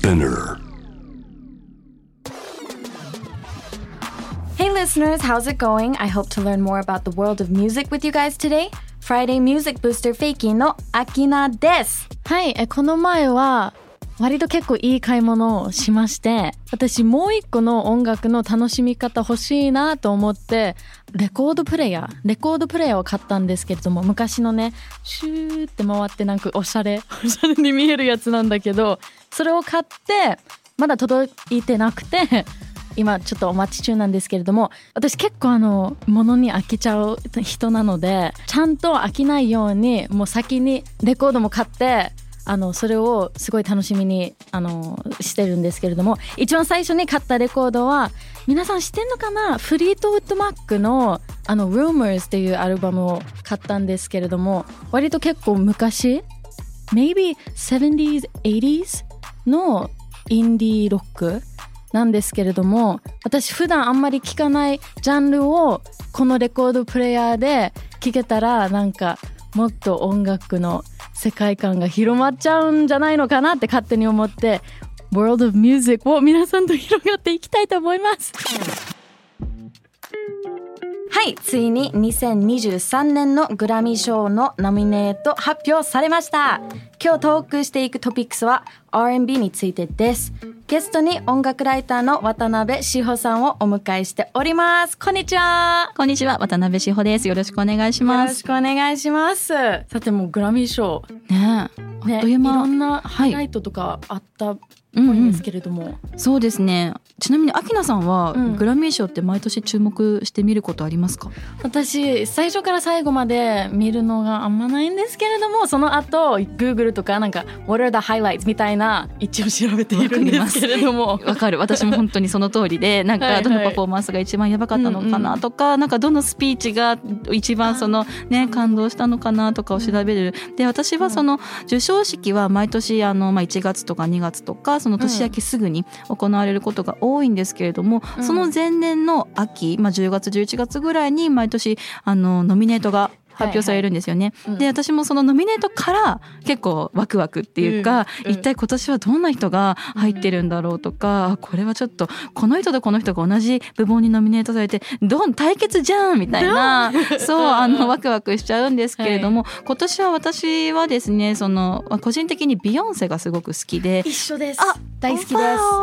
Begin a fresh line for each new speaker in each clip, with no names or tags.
Spinner.
Hey listeners, how's it going? I hope to learn more about the world of music with you guys today. Friday Music Booster フェイキーのアキナです。はい、えこの前は 割と結構いい買い物をしまして、私もう一個の音楽の楽しみ方欲しいなと思って、レコードプレイヤー、レコードプレイヤーを買ったんですけれども、昔のね、シューって回ってなんかおしゃれ、おしゃれに見えるやつなんだけど、それを買って、まだ届いてなくて、今ちょっとお待ち中なんですけれども私結構あの物に飽きちゃう人なのでちゃんと飽きないようにもう先にレコードも買ってあのそれをすごい楽しみにあのしてるんですけれども一番最初に買ったレコードは皆さん知ってんのかな？フリートウッドマックのあの Rumors っていうアルバムを買ったんですけれども割と結構昔 maybe 70s 80s のインディーロックなんですけれども私普段あんまり聴かないジャンルをこのレコードプレイヤーで聴けたらなんかもっと音楽の世界観が広まっちゃうんじゃないのかなって勝手に思って World of Music を皆さんと広がっていきたいと思います。はいついに2023年のグラミー賞のノミネート発表されました。今日トークしていくトピックスは R&B についてです。ゲストに音楽ライターの渡辺志保さんをお迎えしております。こんにちは。
こんにちは、渡辺志保です。よろしくお願いし
よ
ます。
ろしくお願いします。さてもうグラミー賞。
ねえ、
ね
あっという間。
いろんなハイラ
はい
イトとかあったっ
うんうん
ぽいんですけれども、
そうですね。ちなみに、アキナさんは、
うん。
グラミー賞って毎年注目して見ることありますか？
私最初から最後まで見るのがあんまないんですけれどもその後 Google とかなんか What are the highlights? みたいな一応調べているんですけれども。
わかる。私も本当にその通りで、なんか、
はいはい。
どのパフォーマンスが一番やばかったのかなとか、なんか、どのスピーチが一番その、ね、感動したのかなとかを調べる。で、私はその、授賞式は毎年、あの、まあ、1月とか2月とか、その年明けすぐに行われることが多いんですけれども、
うん。
その前年の秋、まあ、10月、11月ぐらいに毎年、あの、ノミネートが発表されるんですよね。
うん。
で私もそのノミネートから結構ワクワクっていうか、
うん
一体今年はどんな人が入ってるんだろうとか、これはちょっとこの人とこの人が同じ部門にノミネートされてどん対決じゃんみたいなそうあのワクワクしちゃうんですけれども、今年は私はですねそのまあ個人的にビヨンセがすごく好きで。
一緒です。
あ
大好きで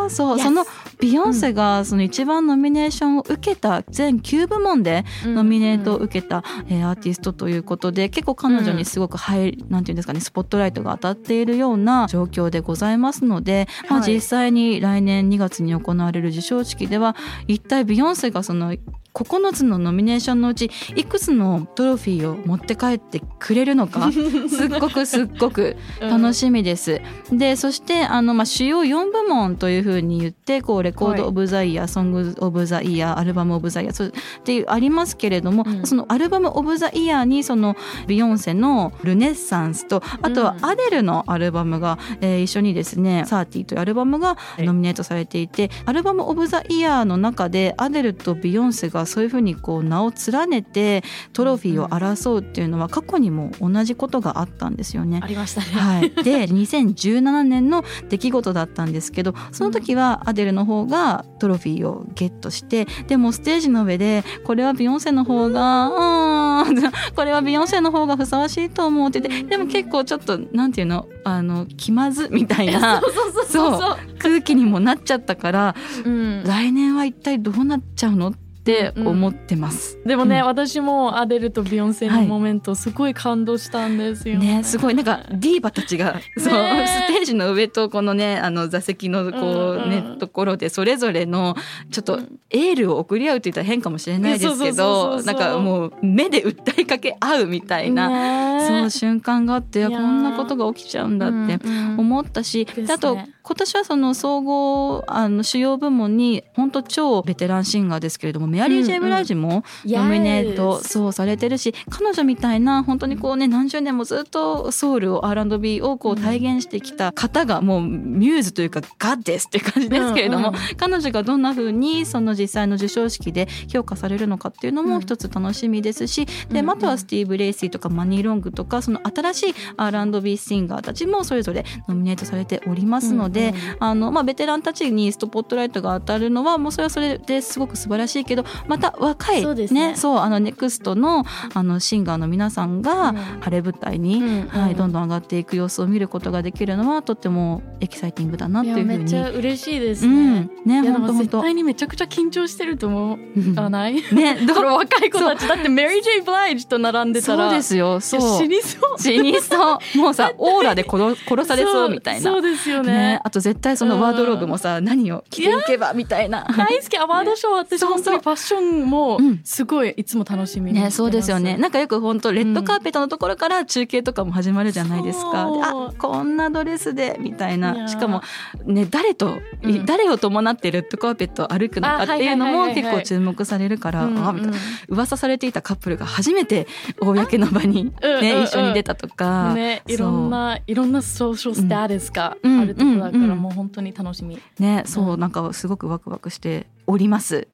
す。
そう、そのビヨンセがその一番ノミネーションを受けた全9部門でノミネートを受けた、えーアーティストということで結構彼女にすごくハイ、なんていうんですかねスポットライトが当たっているような状況でございますので、まあ、
はい。
実際に来年2月に行われる授賞式では一体ビヨンセがその9つのノミネーションのうちいくつのトロフィーを持って帰ってくれるのか すっごくすっごく楽しみです。でそしてあの、まあ、主要4部門というふうに言ってこうレコード・オブ・ザ・イヤー、ソング・オブ・ザ・イヤーアルバム・オブ・ザ・イヤーそうっていうありますけれども、
うん。
そのアルバム・オブ・ザ・イヤーにそのビヨンセの「ルネッサンス」とあとは
うん。
アデルのアルバムが、えー一緒にですね「サーティというアルバムが
い。
ノミネートされていて、アルバム・オブ・ザ・イヤーの中でアデルとビヨンセがそういうふうにこう名を連ねてトロフィーを争うっていうのは過去にも同じことがあったんですよね。
あ。りましたね。
はい、で2017年の出来事だったんですけどその時はアデルの方がトロフィーをゲットしてでもステージの上でこれはビヨンセの方がこれはビヨンセの方がふさわしいと思うって言ってでも結構ちょっとなんていうのあの気まずみたいな
そう
空気にもなっちゃったから
うん。
来年は一体どうなっちゃうのって思ってます。
でもね、
うん。
私もアデルとビヨンセのモメントすごい感動したんですよ。
ね、すごい。なんかディーバたちが、そう
ね
ステージの上とこのねあの座席のこう、
うんうん
ねところでそれぞれのちょっとエールを送り合うって言ったら変かもしれないですけどなんかもう目で訴えかけ合うみたいな、
ね。
そう瞬間があってこんなことが起きちゃうんだって
うんうん。
思ったし、
ですね。
であと今年はその総合あの主要部門に本当超ベテランシンガーですけれどもメアリー・ジェイ・ブライジもノミネート、そうされてるし彼女みたいな本当にこうね何十年もずっとソウルを R&B をこう体現してきた方がもうミューズというか goddess って感じですけれども、
うんうん。
彼女がどんな風にその実際の授賞式で評価されるのかっていうのも一つ楽しみですし、で
うん
あとはスティーブ・レイシーとかマニー・ロングとかその新しい R&B シンガーたちもそれぞれノミネートされておりますので、
うんうん。
あのまあ、ベテランたちにスポットライトが当たるのはもうそれはそれですごく素晴らしいけどまた若い
そうですね。
そうあの next のあのシンガーの皆さんが
うん。
晴れ舞台に、
うんうん。
はい、どんどん上がっていく様子を見ることができるのはとってもエキサイティングだなと
いや
いうふうに。
めっちゃ嬉しいです
うん。
ね。
本当本当。
も絶対にめちゃくちゃ緊張してると思わない。
ねど
この若い子たち。だってメリー・ジェイ・ブライジと並んでたら。
そうですよ。そう。
死にそう。
死にそう。もうさ オーラで殺殺されそうみたいな。
そうですよ
ね。
ね。
あと絶対そのワードローブもさ何を着ていけばみたいな。
大好き。アワードショー私本当にファッションも
うん。
すごいいつも楽しみにしてます。
ね、そうですよね。なんかよく本当レッドカーペットのところから中継とかも始まるじゃないですか。
そう
であ、こんなドレスでみたいな。しかもね、誰と、
うん。
誰を伴ってレッドカーペットを歩くのかっていうのも結構注目されるから、
うん
あみたいな。噂されていたカップルが初めて公の場に
うんうん
ね、
うん
一緒に出たとか。
ね、いろんないろんなソーシャルスタースが
うん
あるところだから、
うんうん。
もう本当に楽しみ。
ね、そうう、
ん。
なんかすごくワクワクしております。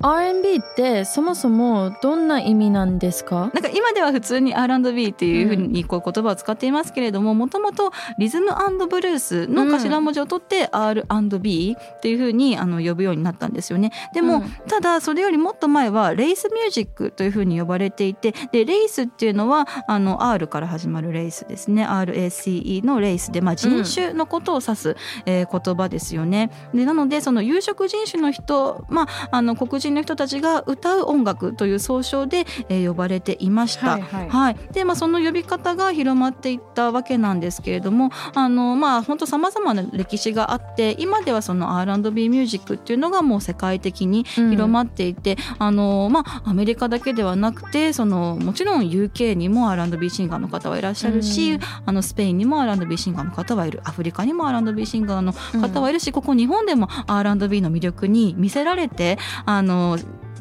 R&B ってそもそもどんな意味なんですか？
なんか今では普通に R&B っていうふうにこう言葉を使っていますけれどももともとリズムブルースの頭文字を取って R&B っていうふうにあの呼ぶようになったんですよね。でも、
うん
ただそれよりもっと前はレイスミュージックというふうに呼ばれていてでレイスっていうのはあの R から始まるレイスですね RACE のレイスで、まあ、人種のことを指す、えー言葉ですよね。でなのでその有色人種の人、まあ、あの黒人の人たちが歌う音楽という総称で、えー呼ばれていました。
はいはい。
はい、で、まあ、その呼び方が広まっていったわけなんですけれどもあのまあ本当さまざまな歴史があって今ではその R&B ミュージックっていうのがもう世界的に広まっていて、あのまあアメリカだけではなくてそのもちろん UK にも R&B シンガーの方はいらっしゃるし、
うん
あのスペインにも R&B シンガーの方はいる。アフリカにも R&B シンガーの方はいるし、ここ日本でも R&B の魅力に見せられてあのの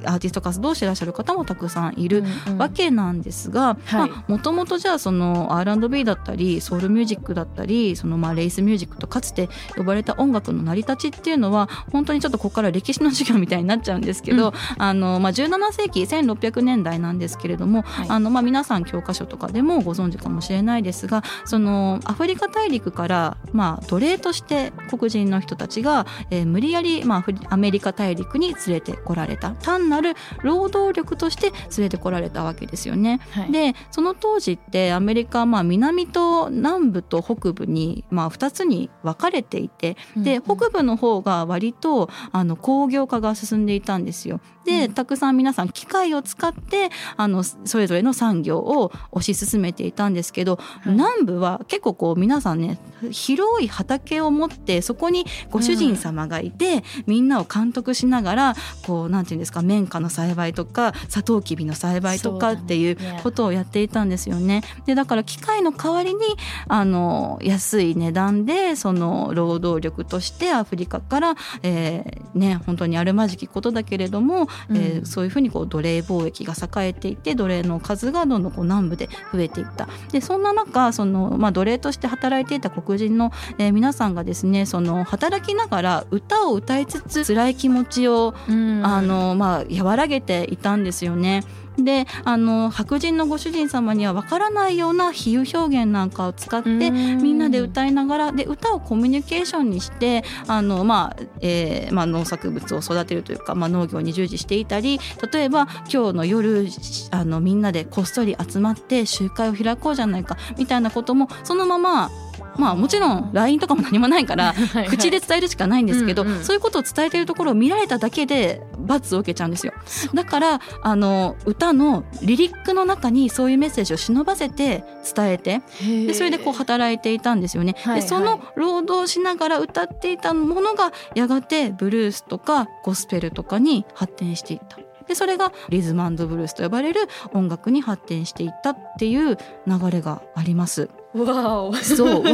アーティスト活動をしてらっしゃる方もたくさんいるわけなんですが
はい。
もともとじゃあその R&B だったりソウルミュージックだったりそのまあレイスミュージックとかつて呼ばれた音楽の成り立ちっていうのは本当にちょっとここから歴史の授業みたいになっちゃうんですけど、
うん。
あのまあ、17世紀1600年代なんですけれども、
はい。
あのまあ皆さん教科書とかでもご存知かもしれないですがそのアフリカ大陸からまあ奴隷として黒人の人たちが、えー無理やりまあアメリカ大陸に連れてこられた。単なる労働力として連れてこられたわけですよね。
はい。
でその当時ってアメリカはまあ南と南部と北部にまあ2つに分かれていてで北部の方が割とあの工業化が進んでいたんですよ。で
うん。
たくさん皆さん機械を使ってあのそれぞれの産業を推し進めていたんですけど、
はい。
南部は結構こう皆さんね広い畑を持ってそこにご主人様がいて、みんなを監督しながらこうなんていうんですか綿花の栽培とかサトウキビの栽培とかっていうことをやっていたんですよね。でだから機械の代わりにあの安い値段でその労働力としてアフリカから、えーね本当にあるまじきことだけれども、えー
うん
そういうふうにこう奴隷貿易が栄えていて奴隷の数がどんどんこう南部で増えていった。でそんな中その、まあ、奴隷として働いていた黒人の、えー皆さんがですねその働きながら歌を歌いつつ辛い気持ちを
うん
あのまあ和らげていたんですよね。であの白人のご主人様にはわからないような比喩表現なんかを使って
うん
みんなで歌いながらで歌をコミュニケーションにしてあの、まあえーまあ、農作物を育てるというか、まあ、農業に従事していたり例えば今日の夜あのみんなでこっそり集まって集会を開こうじゃないかみたいなこともそのまままあもちろん LINE とかも何もないから 口で伝えるしかないんですけど、
うんうん
そういうことを伝えているところを見られただけで罰を受けちゃうんですよ。だからあの歌のリリックの中にそういうメッセージを忍ばせて伝えてでそれでこう働いていたんですよね。
はい
でその労働しながら歌っていたものがやがてブルースとかゴスペルとかに発展していった。でそれがリズムブルースと呼ばれる音楽に発展していったっていう流れがあります。
わお。
そう、本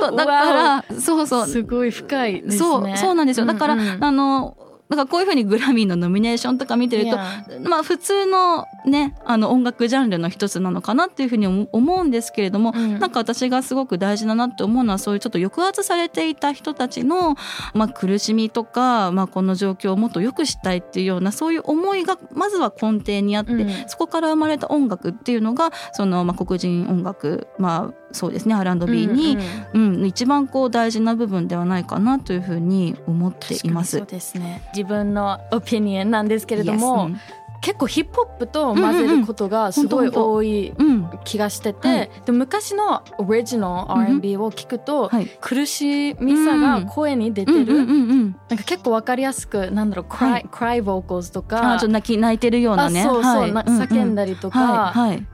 当だからそうそう。
すごい深いですね。
そうそうなんですよ。だから、
うんうん。
あのなんかこういうふうにグラミーのノミネーションとか見てると.まあ普通のねあの音楽ジャンルの一つなのかなっていうふうに思思うんですけれども、
うん
なんか私がすごく大事だなって思うのはそういうちょっと抑圧されていた人たちの、まあ、苦しみとか、まあ、この状況をもっと良くしたいっていうようなそういう思いがまずは根底にあって、
うん
そこから生まれた音楽っていうのがその、まあ、黒人音楽まあそうですね R&B に、うん一番こう大事な部分ではないかなというふうに思っています。
そうですね自分のオピニオンなんですけれど
Yes
も、結構ヒップホップと混ぜることがすごい多い
うん。
気がしてて、
はい。
で昔のオリジナル R&B を聞くと、
はい。
苦しみさが声に出てる、なんか結構わかりやすくなんだろう、クライ
はい。
クライボーカルと
あ
か
ちょっと泣き泣いてるようなね。
あそうそう、
はい。
叫んだりとか、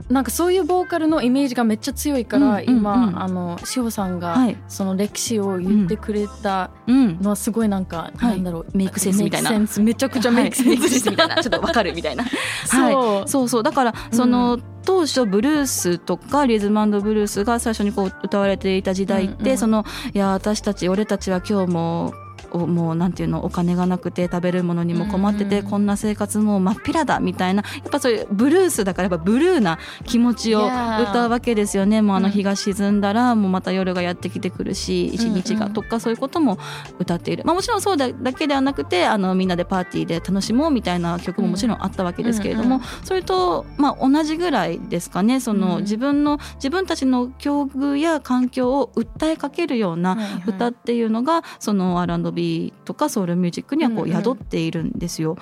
なんかそういうボーカルのイメージがめっちゃ強いから、今あの志保さんが
はい。
その歴史を言ってくれた
うん
のはすごいなんか、
はい。
なんだろう
メイクセンスみたいな。
メイクセンスめちゃくちゃメイクセンス
みたいな。ちょっとわかるみたいな。
そう、
はい、そう。そうだからその、当初ブルースとかリズムブルースが最初にこう歌われていた時代って、
うんうん
そのいや私たち俺たちは今日もおもうなんていうのお金がなくて食べるものにも困ってて、こんな生活もう真っ平だみたいなやっぱそういうブルースだからやっぱブルーな気持ちを歌うわけですよね。もうあの
うん。
日が沈んだらもうまた夜がやってきてくるし一日がとかそういうことも歌っている、まあ、もちろんそうだだけではなくてあのみんなでパーティーで楽しもうみたいな曲ももちろんあったわけですけれども、
うん
それと、まあ、同じぐらいですかね。その、
うん
自分の自分たちの境遇や環境を訴えかけるような歌っていうのが、その R&B とかソウルミュージックにはこ
うんうん。
う宿っているんですよ。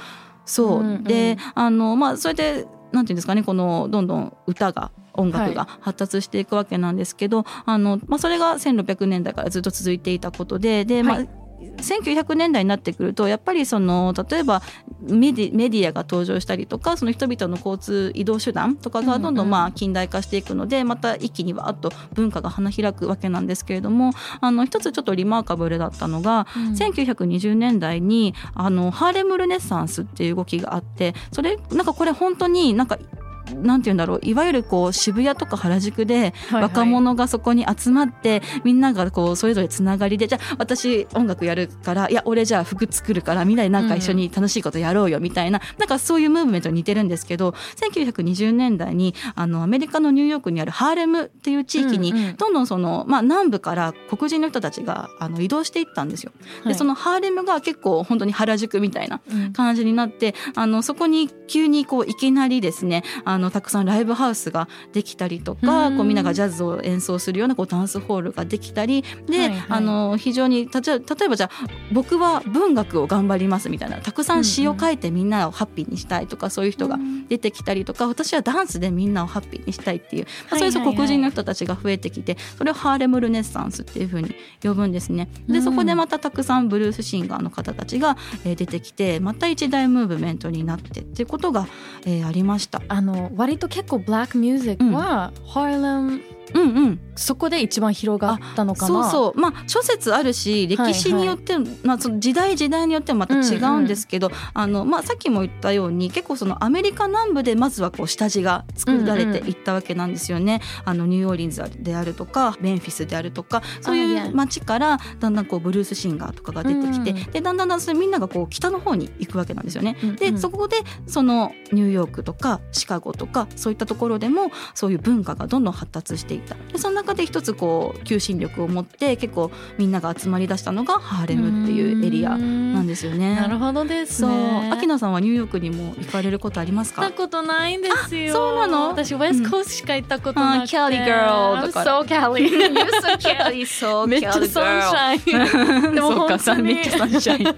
そう、
うんうん。
であの、まあ、それでなんていうんですかねこのどんどん歌が音楽が
は
発達していくわけなんですけど、あのまあ、それが1600年代からずっと続いていたことでで、まあ
はい
1900年代になってくるとやっぱりその例えばメディメディアが登場したりとかその人々の交通移動手段とかがどんど
うん
まあ近代化していくので、また一気にわーっと文化が花開くわけなんですけれどもあの一つちょっとリマーカブルだったのが、
うん。
1920年代にあのハーレムルネッサンスっていう動きがあってそれなんかこれ本当になんかなんて言うんだろう。いわゆるこう渋谷とか原宿で
はいはい。
若者がそこに集まって、みんながこうそれぞれつながりでじゃあ私音楽やるからいや俺じゃあ服作るからみんなでなんか一緒に楽しいことやろうよみたいな、なんかそういうムーブメントに似てるんですけど1920年代にあのアメリカのニューヨークにあるハーレムっていう地域に、
うんうん。
どんどんその、まあ、南部から黒人の人たちがあの移動していったんですよ。
はい。
でそのハーレムが結構本当に原宿みたいな
うん。
感じになってあのそこに急にこういきなりですねあのたくさんライブハウスができたりとか
うん。
こうみんながジャズを演奏するようなこうダンスホールができたりで、
はいはい。
あの非常に例えばじゃあ僕は文学を頑張りますみたいなたくさん詩を書いてみんなをハッピーにしたいとかそういう人が出てきたりとか私はダンスでみんなをハッピーにしたいっていう、まあ、そういう
はい。はいはい
黒人の人たちが増えてきてそれをハーレムルネッサンスっていうふうに呼ぶんですね。で
うん。
そこでまたたくさんブルースシンガーの方たちが、えー出てきてまた一大ムーブメントになってっていうことが、えーありました。
あの割と結構ブラックミュージックは、ハーレム
うんうん、
そこで一番広がったのかな。
そうそう。まあ諸説あるし歴史によって、まあ、その時代時代によってもまた違うんですけど、あのまあ、さっきも言ったように結構そのアメリカ南部でまずはこう下地が作られていったわけなんですよね。あのニューオーリンズであるとかメンフィスであるとかそう
あい
う街からだんだんこうブルースシンガーとかが出てきて、
うん
でだん。だんだんだんそれみんながこう北の方に行くわけなんですよね。で、
うんうん。
そこでそのニューヨークとかシカゴとかそういったところでもそういう文化がどんどん発達していった。でその中で一つこう求心力を持って結構みんなが集まりだしたのがハーレムっていうエリアなんですよね。
なるほどです
そう
ね。
秋菜さんはニューヨークにも行かれることありますか？
行ったことないんですよ。
あそうなの？
私ウェストコーストしか行ったことなくて。
あ Cali girl とか
I'm so Cali.
You're so Cali, so
めっちゃサンシャイン。でも
そうか
本当に。
めっちゃサンシャイン。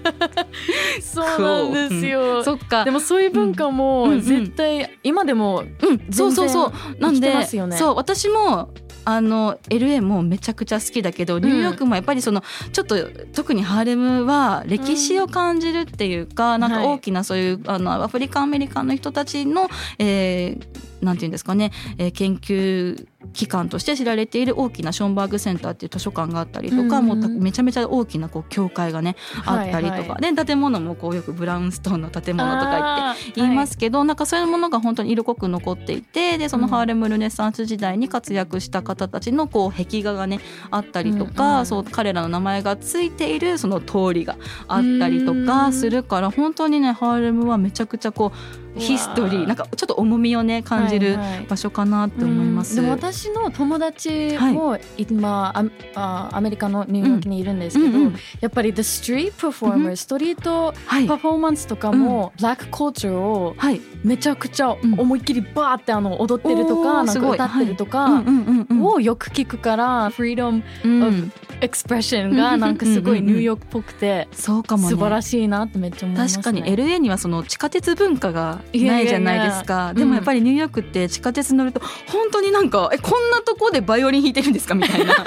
そうなんですよ。
そっか。
でもそういう文化
うん。う
も
ん。
絶対今でも
うん、そうそうそう。なんでそう私もあの LA もめちゃくちゃ好きだけどニューヨークもやっぱりそのちょっと特にハーレムは歴史を感じるっていうか、なんか大きなそういうあのアフリカンアメリカンの人たちの、えーなんていうんですかね、えー研究機関として知られている大きなションバーグセンターっていう図書館があったりとか、
うんうん
もうためちゃめちゃ大きなこう 教会がねあったりとか、
はいはい
で建物もこうよくブラウンストーンの建物とか言って言いますけど、なんかそういうものが本当に色濃く残っていてでそのハーレムルネサンス時代に活躍した方たちのこう壁画がねあったりとか、
うんうん
そう彼らの名前がついているその通りがあったりとかするから本当にねハーレムはめちゃくちゃこうヒストリーなんかちょっと重みをね感じる
はいはい。
場所かなって思います。
うん。でも私の友達も今、ああアメリカのニューヨークにいるんですけど、
うんうん。
やっぱり The Street Performer、
うん
ストリート
はい。
パフォーマンスとかも、ブラックコーチャーを
はい、
めちゃくちゃ
うん。
思いっきりバーってあの踊ってると
お
か、なんか歌ってるとか、
うんうんうんうん。
をよく聞くから、フリーダム
うん
エクスプレッションがなんかすごいニューヨークっぽくて、
そうかもね。
素晴らしいなってめっちゃ思います、ね。
確かに LA にはその地下鉄文化がないじゃないですか。でもやっぱりニューヨークって地下鉄乗ると本当になんかえこんなとこでバイオリン弾いてるんですか？みたいな。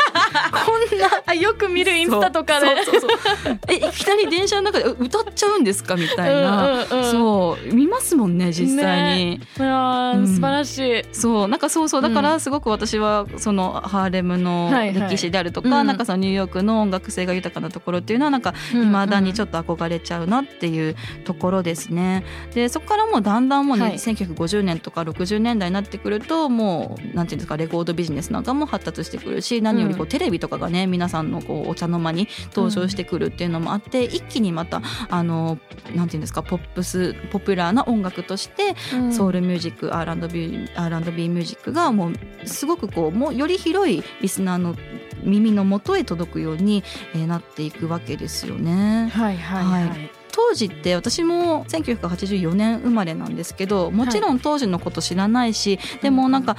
こんな
あよく見るインスタとかで。
えいきなり電車の中でえ歌っちゃうんですか？みたいな、
うんうんうん。
そう。見ますもんね実際に、
いやー
うん。
素晴らしい。
そう。なんかそうそう。だからすごく私はそのハーレムの
はいはい。
歴史であるとか、
うん。
なんかそのニューヨークの音楽性が豊かなところっていうのはなんか未だにちょ
っ
っと憧れちゃうなっていうところですね。でそこからもうだんだんもうね、
はい。
1950年とか60年代になってくるともうなんていうんですかレコードビジネスなんかも発達してくるし何よりこう、
うん
テレビとかがね皆さんのこうお茶の間に登場してくるっていうのもあって、一気にまたあのなんていうんですかポップスポピュラーな音楽としてソウルミュージック R&B, R&B ミュージックがもうすごくこうもうより広いリスナーの耳の元へ届くように、えーなっていくわけですよね。
はいはいはい。
はい当時って私も1984年生まれなんですけどもちろん当時のこと知らないし、でもなんか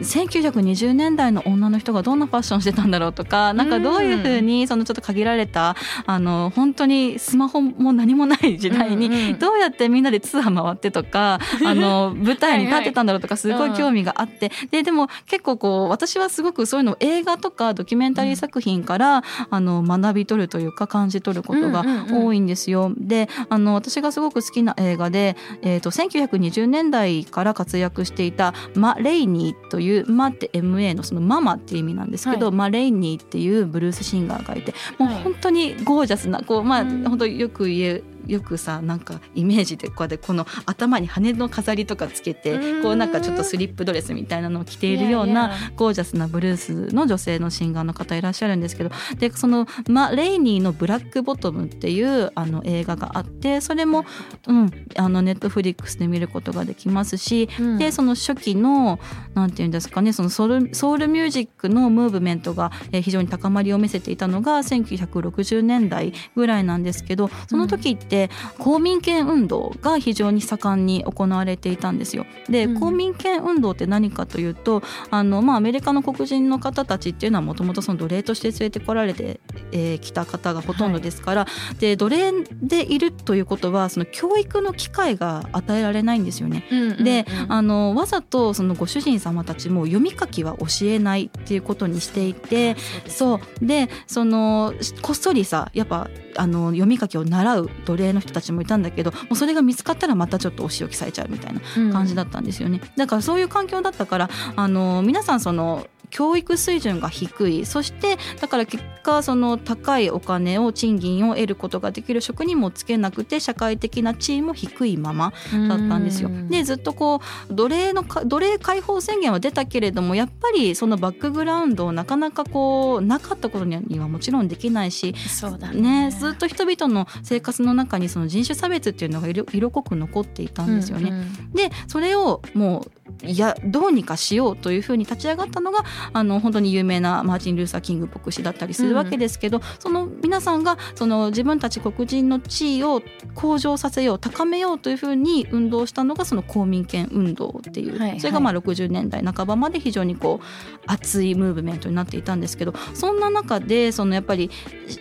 1920年代の女の人がどんなファッションしてたんだろうとかなんかどういうふうにそのちょっと限られたあの本当にスマホも何もない時代にどうやってみんなで通販回ってとか あの舞台に立ってたんだろうとかすごい興味があって。ででも結構こう私はすごくそういうのを映画とかドキュメンタリー作品からあの学び取るというか感じ取ることが多いんですよ。であの私がすごく好きな映画で、えー、と1920年代から活躍していたマ・レイニーという「マ」って MA のそのママっていう意味なんですけど、
はい。
マ・レイニーっていうブルースシンガーがいてもう
はい。
本当にゴージャスなこう、まあ、
うん。
本当よく言えよくさなんかイメージでこうやってこの頭に羽の飾りとかつけて
うん。
こうなんかちょっとスリップドレスみたいなのを着ているようなゴージャスなブルースの女性のシンガーの方いらっしゃるんですけどでそのマ・レイニーの「ブラックボトム」っていうあの映画があってそれも、うん、あのネットフリックスで見ることができますし、
うん。
でその初期のなんていうんですかねそのソウルソウルミュージックのムーブメントが、えー非常に高まりを見せていたのが1960年代ぐらいなんですけどその時って公民権運動が非常に盛んに行われていたんですよ。で、
うん。
公民権運動って何かというとあの、まあ、アメリカの黒人の方たちっていうのはもともと奴隷として連れてこられてき、えー来た方がほとんどですから、で奴隷でいるということはその教育の機会が与えられないんですよね。であのわざとそのご主人様たちも読み書きは教えないっていうことにしていてそう。でそのこっそりさやっぱあの読み書きを習う奴隷の人たちもいたんだけどもうそれが見つかったらまたちょっとお仕置きされちゃうみたいな感じだったんですよね。だからそういう環境だったからあの皆さんその教育水準が低いそしてだから結果その高いお金を賃金を得ることができる職にもつけなくて社会的な地位も低いままだったんですよ。
うん
でずっとこう奴隷のか奴隷解放宣言は出たけれどもやっぱりそのバックグラウンドをなかなかこうなかったことにはもちろんできないし
そうだね
ね、ずっと人々の生活の中にその人種差別っていうのが色色濃く残っていたんですよね。
うんうん
でそれをもういやどうにかしようというふうに立ち上がったのがあの本当に有名なマーチン・ルーサー・キング牧師だったりするわけですけど、その皆さんがその自分たち黒人の地位を向上させよう高めようというふうに運動したのがその公民権運動っていう、
はいはい。
それがまあ60年代半ばまで非常にこう熱いムーブメントになっていたんですけどそんな中でそのやっぱり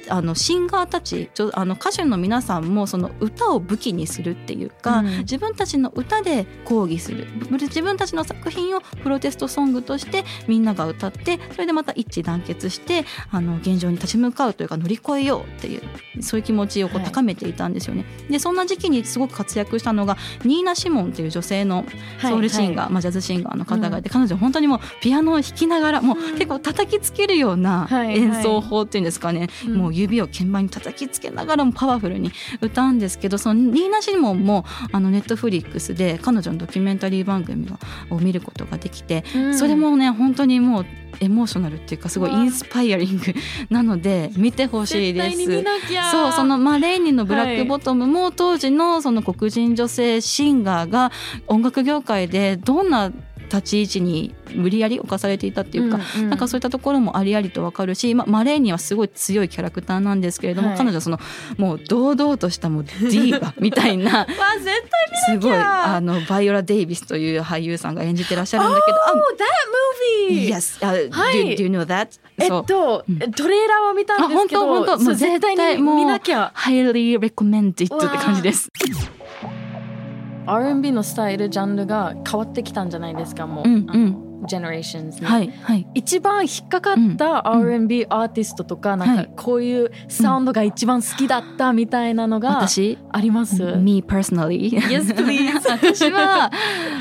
あのシンガーたちあの歌手の皆さんもその歌を武器にするっていうか、
うん。
自分たちの歌で抗議する。自分たちの作品をプロテストソングとしてみんなが歌歌ってそれでまた一致団結してあの現状に立ち向かうというか乗り越えようっていうそういう気持ちをこう高めていたんですよね。はい、でそんな時期にすごく活躍したのがニーナ・シモンっていう女性のソウルシンガー、はい。はい、まあ、ジャズシンガーの方がいて、うん、彼女本当にもうピアノを弾きながらもう結構叩きつけるような演奏法っていうんですかね、はいはい、もう指を鍵盤に叩きつけながらもパワフルに歌うんですけどそのニーナ・シモンもあのネットフリックスで彼女のドキュメンタリー番組を見ることができて、うん、それもね本当にもうエモーショナルっていうかすごいインスパイアリングなので 見てほしいです。そうそのマレーニのブラックボトムも当時のその黒人女性シンガーが音楽業界でどんな立ち位置に無理やり侵されていたっていうか、うんうん、なんかそういったところもありありとわかるし、まあ、マレーニはすごい強いキャラクターなんですけれども、はい、彼女はそのもう堂々としたもうディーバみたいな すごいあのバイオラ・デイビスという俳優さんが演じてらっしゃるんだけど。
Oh, that movie!
Yes.、Uh, はい、do, do you know that?
えっと、うん、トレーラーを見たんですけど、本当本当もう絶対に見なきゃ。
highly recommended って感じです。
R&B のスタイルジャンルが変わってきたんじゃないですかもう、うんうん、generations に、
はいはい、
一番引っかかった R&B アーティストとか、うん、なんかこういうサウンドが一番好きだったみたいなのがあります、
うん、Me personally
Yes please
私は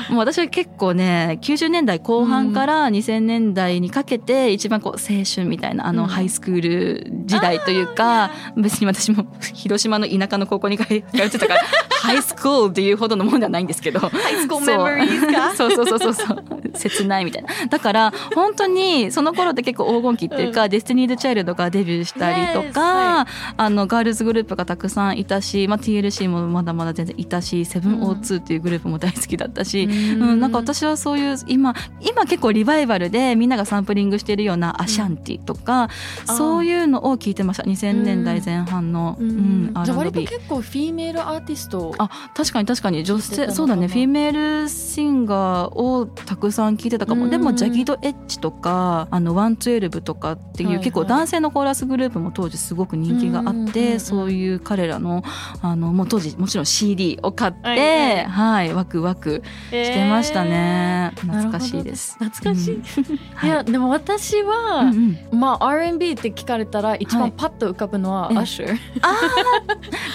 もう私は結構ね90年代後半から2000年代にかけて一番こう青春みたいなあの、ハイスクール時代というか別に私も広島の田舎の高校に通ってたから ハイスクールっていうほどのものではないんですけど。ハ
イスクールメモリーか？
そうそうそうそうそう。切ないみたいな。だから本当にその頃って結構黄金期っていうか、うん、デスティニーズ・チャイルドがデビューしたりとか、はい、あのガールズグループがたくさんいたし、まあ、TLC もまだまだ全然いたし702っていうグループも大好きだったし、うん、うん、なんか私はそういう今今結構リバイバルでみんながサンプリングしてるようなアシャンティとか、うん、そういうのを聞いてました。2000年代前半の、うん。うん、
じゃあ割と結構 female アーティスト
あ確かに確かに。女性そうだね。 female シンガーをたくさん聞いてたか。も、でもジャギドエッジとかあのワン・トゥエルヴとかっていう、はいはい、結構男性のコーラスグループも当時すごく人気があって、そういう彼らのあのもう当時もちろん CD を買って、はい、はい、ワクワクしてましたね、えー、懐かしいです。
懐かしい、うん。い、やでも私は、うんうん、まあ R&B って聞かれたら一番パッと浮かぶのはアッシュ、
あ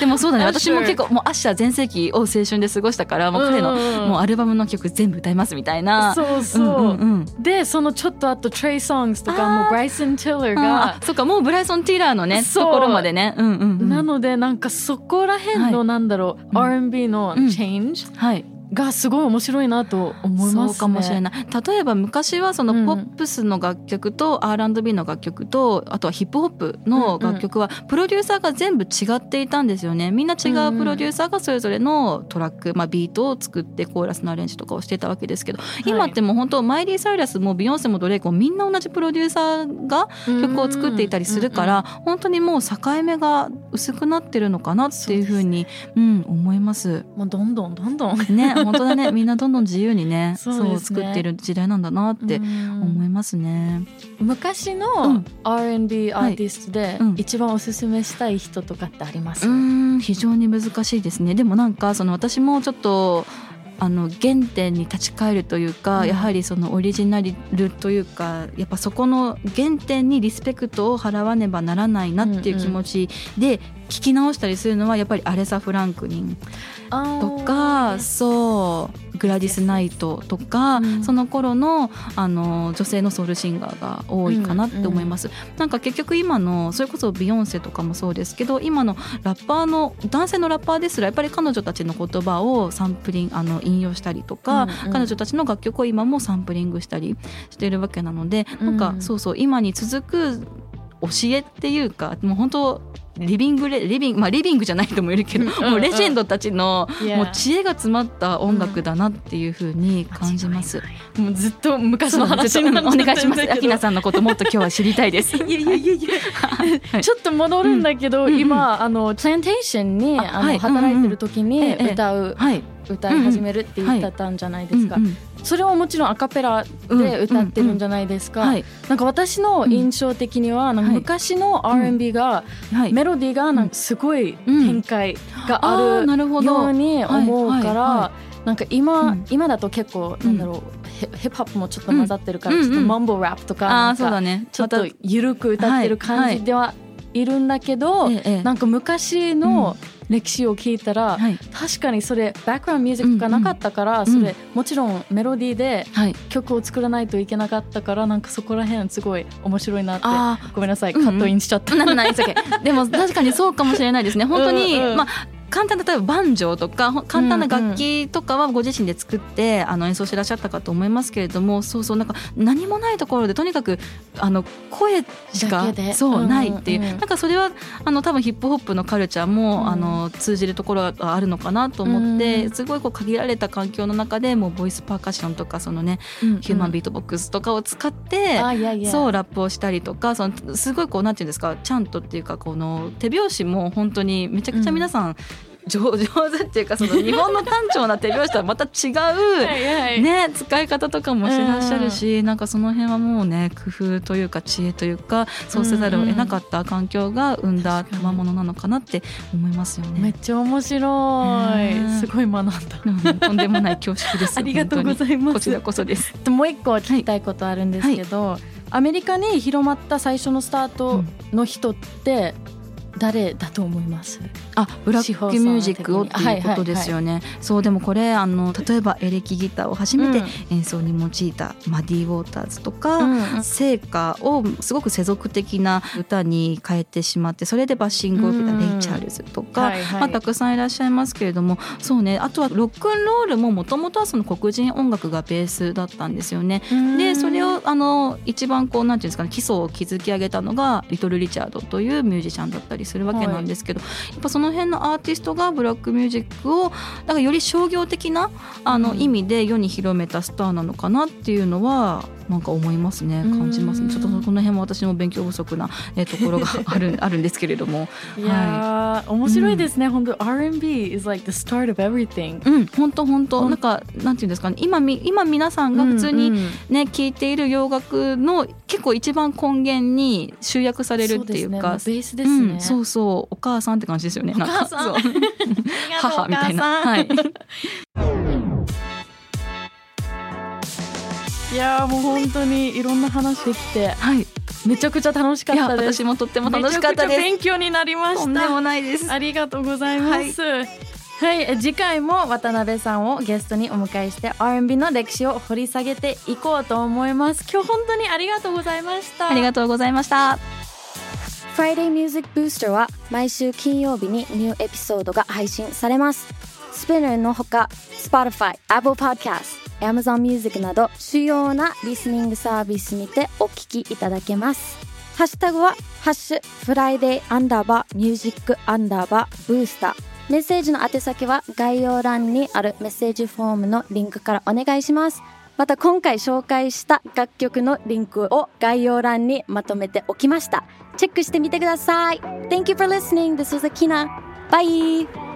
でもそうだね。私も結構もうアッシャー全盛期を青春で過ごしたからもう彼のもうアルバムの曲全部歌いますみたいな。
そうそう、うんでそのちょっとあとトレイ・ソングスとかもブライソン・ティラー。が
そっかもうブライソン・ティラーのねところまでね、うんうんうん、
なのでなんかそこら辺のなんだろう、はい、R&B のチェンジ、はいがすごい面白いなと思います、ね、
そうかもしれない。例えば昔はそのポップスの楽曲と R&B の楽曲とあとはヒップホップの楽曲はプロデューサーが全部違っていたんですよね。みんな違うプロデューサーがそれぞれのトラック、まあ、ビートを作ってコーラスのアレンジとかをしてたわけですけど、今ってもう本当マイリー・サイラスもビヨンセもドレイクもみんな同じプロデューサーが曲を作っていたりするから本当にもう境目が薄くなってるのかなっていうふうにう、ん、思います。
もうどんどんどんどん。
ね本当だね。みんなどんどん自由にねそうね。作ってる時代なんだなって思いますね。
昔の R&B アーティストで一番おすすめしたい人とかってあります、
うん非常に難しいですね。でもなんかその私もちょっとあの原点に立ち返るというか、うん、やはりそのオリジナルというかやっぱそこの原点にリスペクトを払わねばならないなっていう気持ちで聞き直したりするのはやっぱりアレサ・フランクリンとかそうグラディス・ナイトとか、うん、その頃のあの女性のソウルシンガーが多いかなって思います、うんうん、なんか結局今のそれこそビヨンセとかもそうですけど今のラッパーの男性のラッパーですらやっぱり彼女たちの言葉をサンプリンあの引用したりとか、うんうん、彼女たちの楽曲を今もサンプリングしたりしているわけなので、うん、なん。かそうそう今に続く教えっていうかもう本当リビングレリビングまあリビングじゃない人もいるけど、もうレジェンドたちのもう知恵が詰まった音楽だなっていうふうに感じます。
もうずっと昔の話
お願いします。アキナさんのこともっと今日は知りたいです。い
やいやいやいや。ちょっと戻るんだけど、今あのプランテーションにあの働いてる時に歌う。はい歌い始めるって言ってたんじゃないですか、それはもちろんアカペラで歌ってるんじゃないですか、なんか私の印象的には、なんか昔の R&B が、メロディーがなんかすごい展開があるように思うから、なんか今、今だと結構なんだろう、ヒップホップもちょっと混ざってるから、
うん
ちょっと
うんうん
マンボラップとかか
そうだね。
ちょっと緩く歌ってる感じではいるんだけど、
ええええ。
なんか昔の歴史を聞いたら、
はい。
確かにそれバックグラウンドミュージックがなかったから、
んうん
それもちろんメロディーで
はい。
曲を作らないといけなかったからなんかそこら辺すごい面白いなって
あ
ごめんなさい、
うんうん
カットインしちゃった。
ななない it's okay でも確かにそうかもしれないですね。本当に
うんうん。
まあ簡単な例えばバンジョーとかほ簡単な楽器とかはご自身で作って、あの演奏してらっしゃったかと思いますけれどもそうそうなんか何もないところでとにかくあの声しかそう、
うん
ないっていう。
うん
なんかそれはあの多分ヒップホップのカルチャーも、
うん。
あの通じるところがあるのかなと思って、
うん
すごいこう限られた環境の中でもうボイスパーカッションとかそのね、ヒューマンビートボックスとかを使って、そうラップをしたりとかそのすごいこうなんていうんですかちゃんとっていうかこの手拍子も本当にめちゃくちゃ皆さん上,、上手っていうかその日本の単調な手拍子とはまた違う。
はいはい
ね、使い方とかもしてらっしゃるし、なんかその辺はもうね工夫というか知恵というかそうせざるを得なかった環境が生んだ賜物なのかなって思いますよ
めっ
ね。
ちゃ面白い、
ね
すごい学んだ。
うんとんでもない恐縮ですよ。
ありがとうございます
こちらこそです。
もう一個聞きたいことあるんですけど、アメリカに広まった最初のスタートの人って誰だと思います、
あブラックミュージックをっていうことですよね。そうでもこれあの例えばエレキギターを初めて演奏に用いたマディ・ウォーターズとか、
うん
聖歌をすごく世俗的な歌に変えてしまってそれでバッシングを受けたレイ・チャールズとか、
はいはい。
まあ、たくさんいらっしゃいますけれどもそうねあとはロックンロールももともとはその黒人音楽がベースだったんですよね。でそれをあの一番こうなんていうんですかね基礎を築き上げたのがリトル・リチャードというミュージシャンだったりするわけなんですけど、やっぱその辺のアーティストがブラックミュージックをなんかより商業的なあの
うん。
意味で世に広めたスターなのかなっていうのはなんか思いますね感じますね。ちょっとこの辺も私も勉強不足なえところがある あるんですけれども。
いやー、面白いですね、本当 R&B is like the start of everything.
うん本当本当。なんかなんていうんですかね。今み今皆さんが普通に
うんうん。
ね聴いている洋楽の結構一番根源に集約されるっていうか。
そうね。ベースですね、
うん、そうそう。お母さんって感じですよね。
お母さん。
なんかそ う。母みたいな。
あ
はい
いやーもう本当にいろんな話できて。
はい。
めちゃくちゃ楽しかったです。
私もとっても楽しかったで
勉強になりますし
とんでも
た
ないです。
ありがとうございます。はい、え次回も渡辺さんをゲストにお迎えして R&B の歴史を掘り下げていこうと思います。今日本当にありがとうございました。
ありがとうございました。
Friday Music Booster は毎週金曜日にニューエピソードが配信されます。スピナーのほか Spotify、Apple Podcast、Amazon Music など主要なリスニングサービスにてお聞きいただけます。ハッシュタグはハッシュフライデーアンダーバーミュージックアンダーバーブースター。メッセージの宛先は概要欄にあるメッセージフォームのリンクからお願いします。また今回紹介した楽曲のリンクを概要欄にまとめておきました。チェックしてみてください。Thank you for listening. This was Akina. Bye!